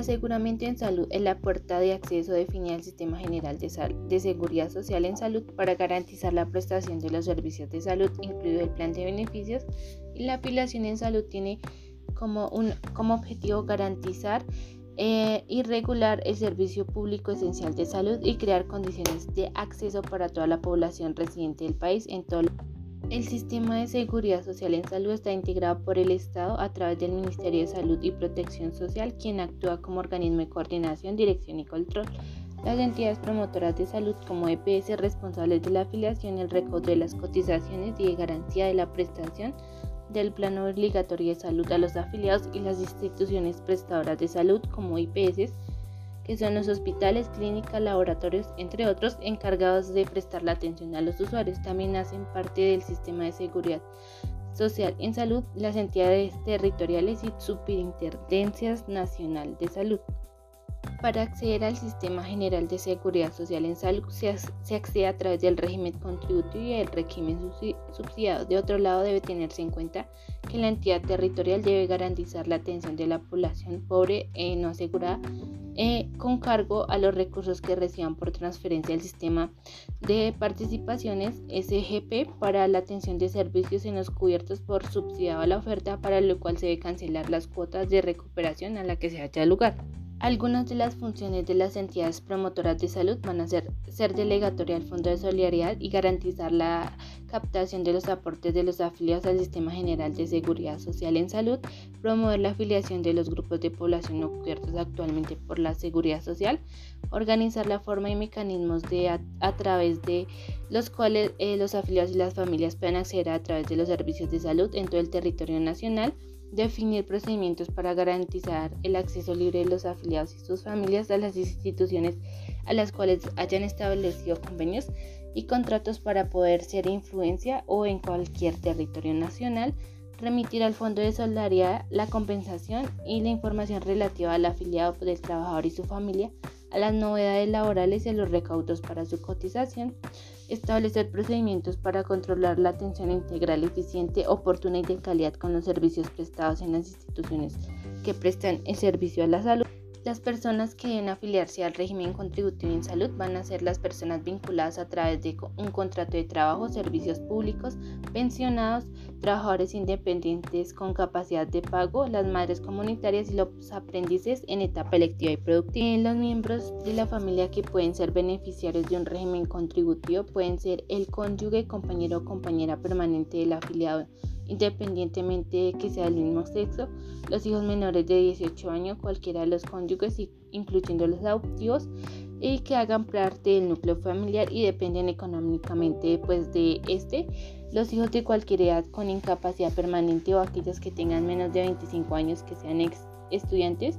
aseguramiento en salud es la puerta de acceso definida al Sistema General de, de, Seguridad Social en Salud para garantizar la prestación de los servicios de salud, incluido el plan de beneficios. Y la afiliación en salud tiene como, un, como objetivo garantizar eh, y regular el servicio público esencial de salud y crear condiciones de acceso para toda la población residente del país en todo el el sistema de seguridad social en salud está integrado por el Estado a través del Ministerio de Salud y Protección Social, quien actúa como organismo de coordinación, dirección y control. Las entidades promotoras de salud como EPS responsables de la afiliación, el recaudo de las cotizaciones y de garantía de la prestación del plan obligatorio de salud a los afiliados y las instituciones prestadoras de salud como IPS que son los hospitales, clínicas, laboratorios, entre otros, encargados de prestar la atención a los usuarios. También hacen parte del sistema de seguridad social en salud las entidades territoriales y superintendencias nacional de salud. Para acceder al Sistema General de Seguridad Social en Salud se, accede a través del régimen contributivo y el régimen subsidiado. De otro lado, debe tenerse en cuenta que la entidad territorial debe garantizar la atención de la población pobre e no asegurada eh, con cargo a los recursos que reciban por transferencia al sistema de participaciones SGP para la atención de servicios en los cubiertos por subsidiado a la oferta, para lo cual se debe cancelar las cuotas de recuperación a la que se haya lugar. Algunas de las funciones de las entidades promotoras de salud van a ser ser delegatoria al Fondo de Solidaridad y garantizar la captación de los aportes de los afiliados al Sistema General de Seguridad Social en Salud, promover la afiliación de los grupos de población no cubiertos actualmente por la Seguridad Social, organizar la forma y mecanismos de a, través de los cuales eh, los afiliados y las familias puedan acceder a través de los servicios de salud en todo el territorio nacional, definir procedimientos para garantizar el acceso libre de los afiliados y sus familias a las instituciones a las cuales hayan establecido convenios y contratos para poder ser influencia o en cualquier territorio nacional, remitir al Fondo de Solidaridad la compensación y la información relativa al afiliado del trabajador y su familia, a las novedades laborales y a los recaudos para su cotización, establecer procedimientos para controlar la atención integral, eficiente, oportuna y de calidad con los servicios prestados en las instituciones que prestan el servicio a la salud. Las personas que deben afiliarse al régimen contributivo en salud van a ser las personas vinculadas a través de un contrato de trabajo, servicios públicos, pensionados, trabajadores independientes con capacidad de pago, las madres comunitarias y los aprendices en etapa electiva y productiva. Los miembros de la familia que pueden ser beneficiarios de un régimen contributivo pueden ser el cónyuge, compañero o compañera permanente del afiliado independientemente de que sea del mismo sexo, los hijos menores de 18 años, cualquiera de los cónyuges, incluyendo los adoptivos, y que hagan parte del núcleo familiar y dependen económicamente pues, de este, los hijos de cualquier edad con incapacidad permanente o aquellos que tengan menos de 25 años que sean estudiantes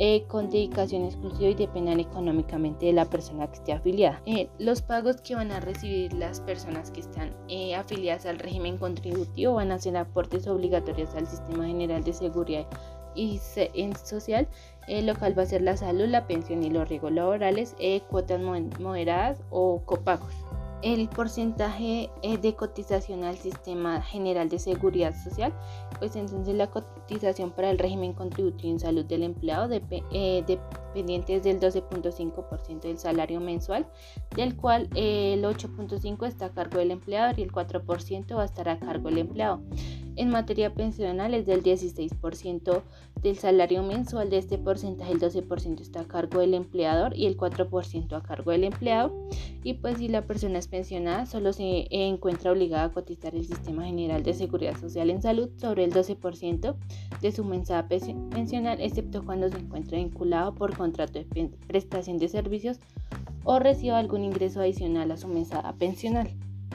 eh, con dedicación exclusiva y dependan económicamente de la persona que esté afiliada. Eh, los pagos que van a recibir las personas que están eh, afiliadas al régimen contributivo van a ser aportes obligatorios al Sistema General de Seguridad y social, local va a ser la salud, la pensión y los riesgos laborales, cuotas moderadas o copagos el porcentaje eh, de cotización al sistema general de seguridad social, pues entonces la cotización para el régimen contributivo en salud del empleado eh, dependiente es del 12.5% del salario mensual, del cual el 8.5% está a cargo del empleador y el 4% va a estar a cargo del empleado. En materia pensional es del 16% del salario mensual. De este porcentaje, el 12% está a cargo del empleador y el 4% a cargo del empleado. Y pues si la persona es pensionada, solo se encuentra obligada a cotizar el Sistema General de Seguridad Social en Salud sobre el 12% de su mensualidad pensional, excepto cuando se encuentra vinculado por contrato de prestación de servicios o reciba algún ingreso adicional a su mesada pensional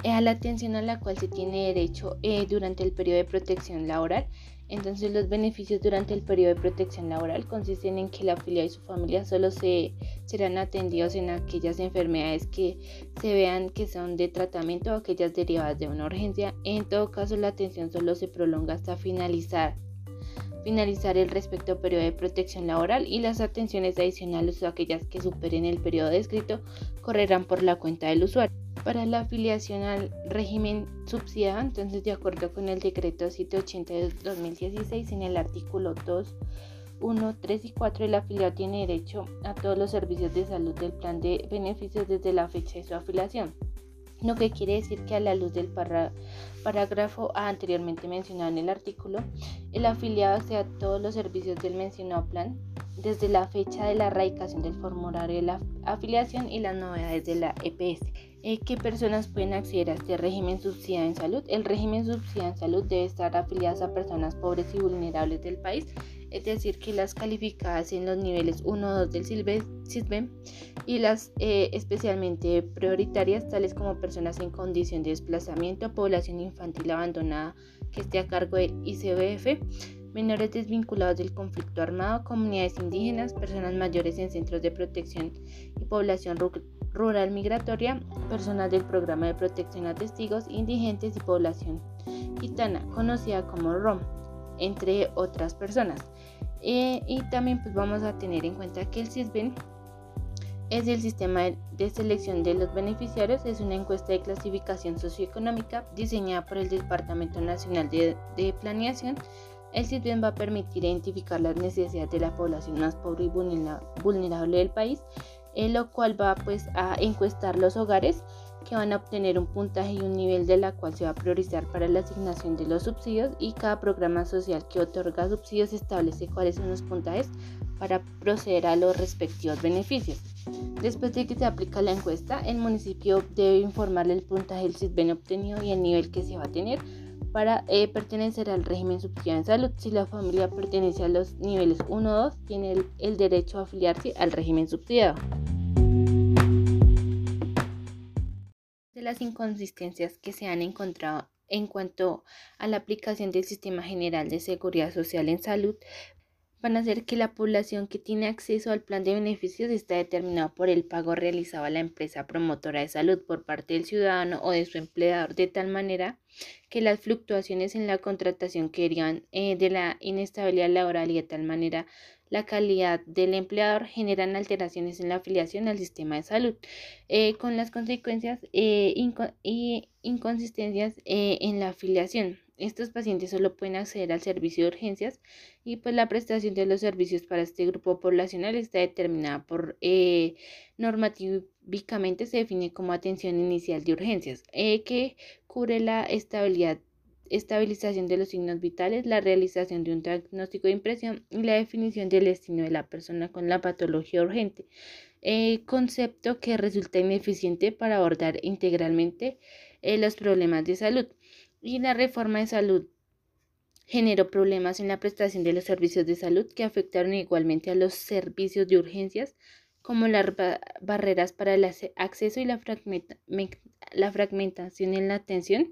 a la atención a la cual se tiene derecho eh, durante el periodo de protección laboral. Entonces los beneficios durante el periodo de protección laboral consisten en que la afiliada y su familia solo se, serán atendidos en aquellas enfermedades que se vean que son de tratamiento o aquellas derivadas de una urgencia. En todo caso la atención solo se prolonga hasta finalizar finalizar el respecto periodo de protección laboral y las atenciones adicionales o aquellas que superen el periodo descrito correrán por la cuenta del usuario para la afiliación al régimen subsidiado, entonces de acuerdo con el decreto 780 de 2016 en el artículo 2 1, 3 y 4, el afiliado tiene derecho a todos los servicios de salud del plan de beneficios desde la fecha de su afiliación. Lo que quiere decir que a la luz del parágrafo anteriormente mencionado en el artículo, el afiliado accede a todos los servicios del mencionado plan desde la fecha de la erradicación del formulario de la afiliación y las novedades de la EPS. Eh, ¿Qué personas pueden acceder a este régimen subsidiado en salud? El régimen subsidiado en salud debe estar afiliado a personas pobres y vulnerables del país es decir, que las calificadas en los niveles 1 o 2 del SISBEM y las eh, especialmente prioritarias, tales como personas en condición de desplazamiento, población infantil abandonada que esté a cargo del ICBF, menores desvinculados del conflicto armado, comunidades indígenas, personas mayores en centros de protección y población rural migratoria, personas del programa de protección a testigos, indigentes y población gitana, conocida como ROM entre otras personas. Eh, y también pues vamos a tener en cuenta que el CISBEN es el sistema de selección de los beneficiarios, es una encuesta de clasificación socioeconómica diseñada por el Departamento Nacional de, Planeación. El CISBEN va a permitir identificar las necesidades de la población más pobre y vulnerable del país, en lo cual va pues a encuestar los hogares que van a obtener un puntaje y un nivel de la cual se va a priorizar para la asignación de los subsidios y cada programa social que otorga subsidios establece cuáles son los puntajes para proceder a los respectivos beneficios. Después de que se aplica la encuesta, el municipio debe informarle el puntaje del SISBEN obtenido y el nivel que se va a tener para eh, pertenecer al régimen subsidiado en salud. Si la familia pertenece a los niveles 1 o 2, tiene el derecho a afiliarse al régimen subsidiado. las inconsistencias que se han encontrado en cuanto a la aplicación del Sistema General de Seguridad Social en Salud van a hacer que la población que tiene acceso al plan de beneficios está determinado por el pago realizado a la empresa promotora de salud por parte del ciudadano o de su empleador de tal manera que las fluctuaciones en la contratación que derivan eh, de la inestabilidad laboral y de tal manera la calidad del empleador generan alteraciones en la afiliación al sistema de salud, eh, con las consecuencias e inconsistencias eh, en la afiliación. Estos pacientes solo pueden acceder al servicio de urgencias y pues la prestación de los servicios para este grupo poblacional está determinada por normativamente se define como atención inicial de urgencias, que cubre la estabilidad estabilización de los signos vitales, la realización de un diagnóstico de impresión y la definición del destino de la persona con la patología urgente, eh, concepto que resulta ineficiente para abordar integralmente eh, los problemas de salud. Y la reforma de salud generó problemas en la prestación de los servicios de salud que afectaron igualmente a los servicios de urgencias, como las barreras para el acceso y la, fragmentación en la atención,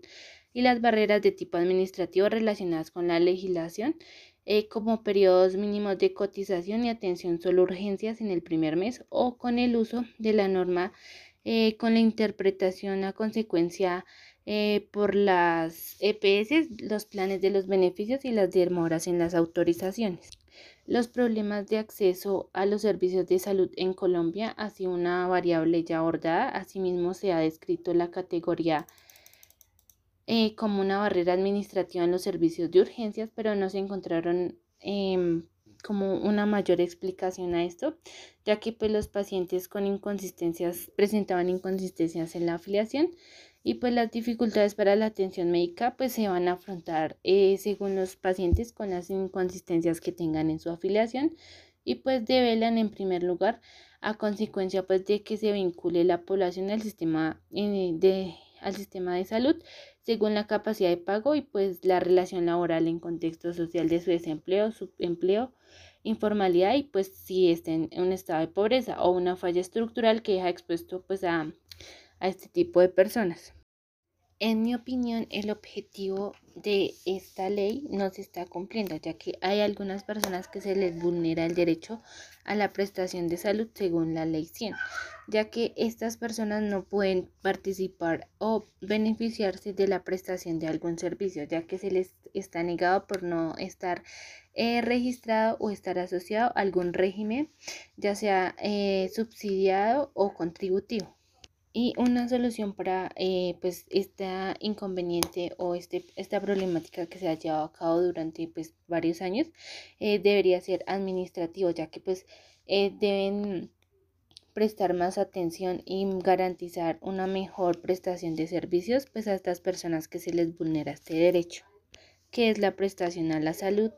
y las barreras de tipo administrativo relacionadas con la legislación, eh, como periodos mínimos de cotización y atención solo urgencias en el primer mes o con el uso de la norma eh, con la interpretación a consecuencia eh, por las EPS, los planes de los beneficios y las demoras en las autorizaciones. Los problemas de acceso a los servicios de salud en Colombia ha sido una variable ya abordada. Asimismo, se ha descrito la categoría eh, como una barrera administrativa en los servicios de urgencias, pero no se encontraron em, como una mayor explicación a esto, ya que pues los pacientes con inconsistencias presentaban inconsistencias en la afiliación y pues las dificultades para la atención médica pues se van a afrontar eh, según los pacientes con las inconsistencias que tengan en su afiliación y pues develan en primer lugar a consecuencia pues de que se vincule la población al sistema eh, de al sistema de salud según la capacidad de pago y pues la relación laboral en contexto social de su desempleo, su empleo, informalidad y pues si está en un estado de pobreza o una falla estructural que deja expuesto pues a, a este tipo de personas. En mi opinión, el objetivo de esta ley no se está cumpliendo, ya que hay algunas personas que se les vulnera el derecho a la prestación de salud según la ley 100, ya que estas personas no pueden participar o beneficiarse de la prestación de algún servicio, ya que se les está negado por no estar eh, registrado o estar asociado a algún régimen, ya sea eh, subsidiado o contributivo. Y una solución para eh, pues esta inconveniente o este, esta problemática que se ha llevado a cabo durante pues varios años eh, debería ser administrativo ya que pues eh, deben prestar más atención y garantizar una mejor prestación de servicios pues a estas personas que se les vulnera este derecho que es la prestación a la salud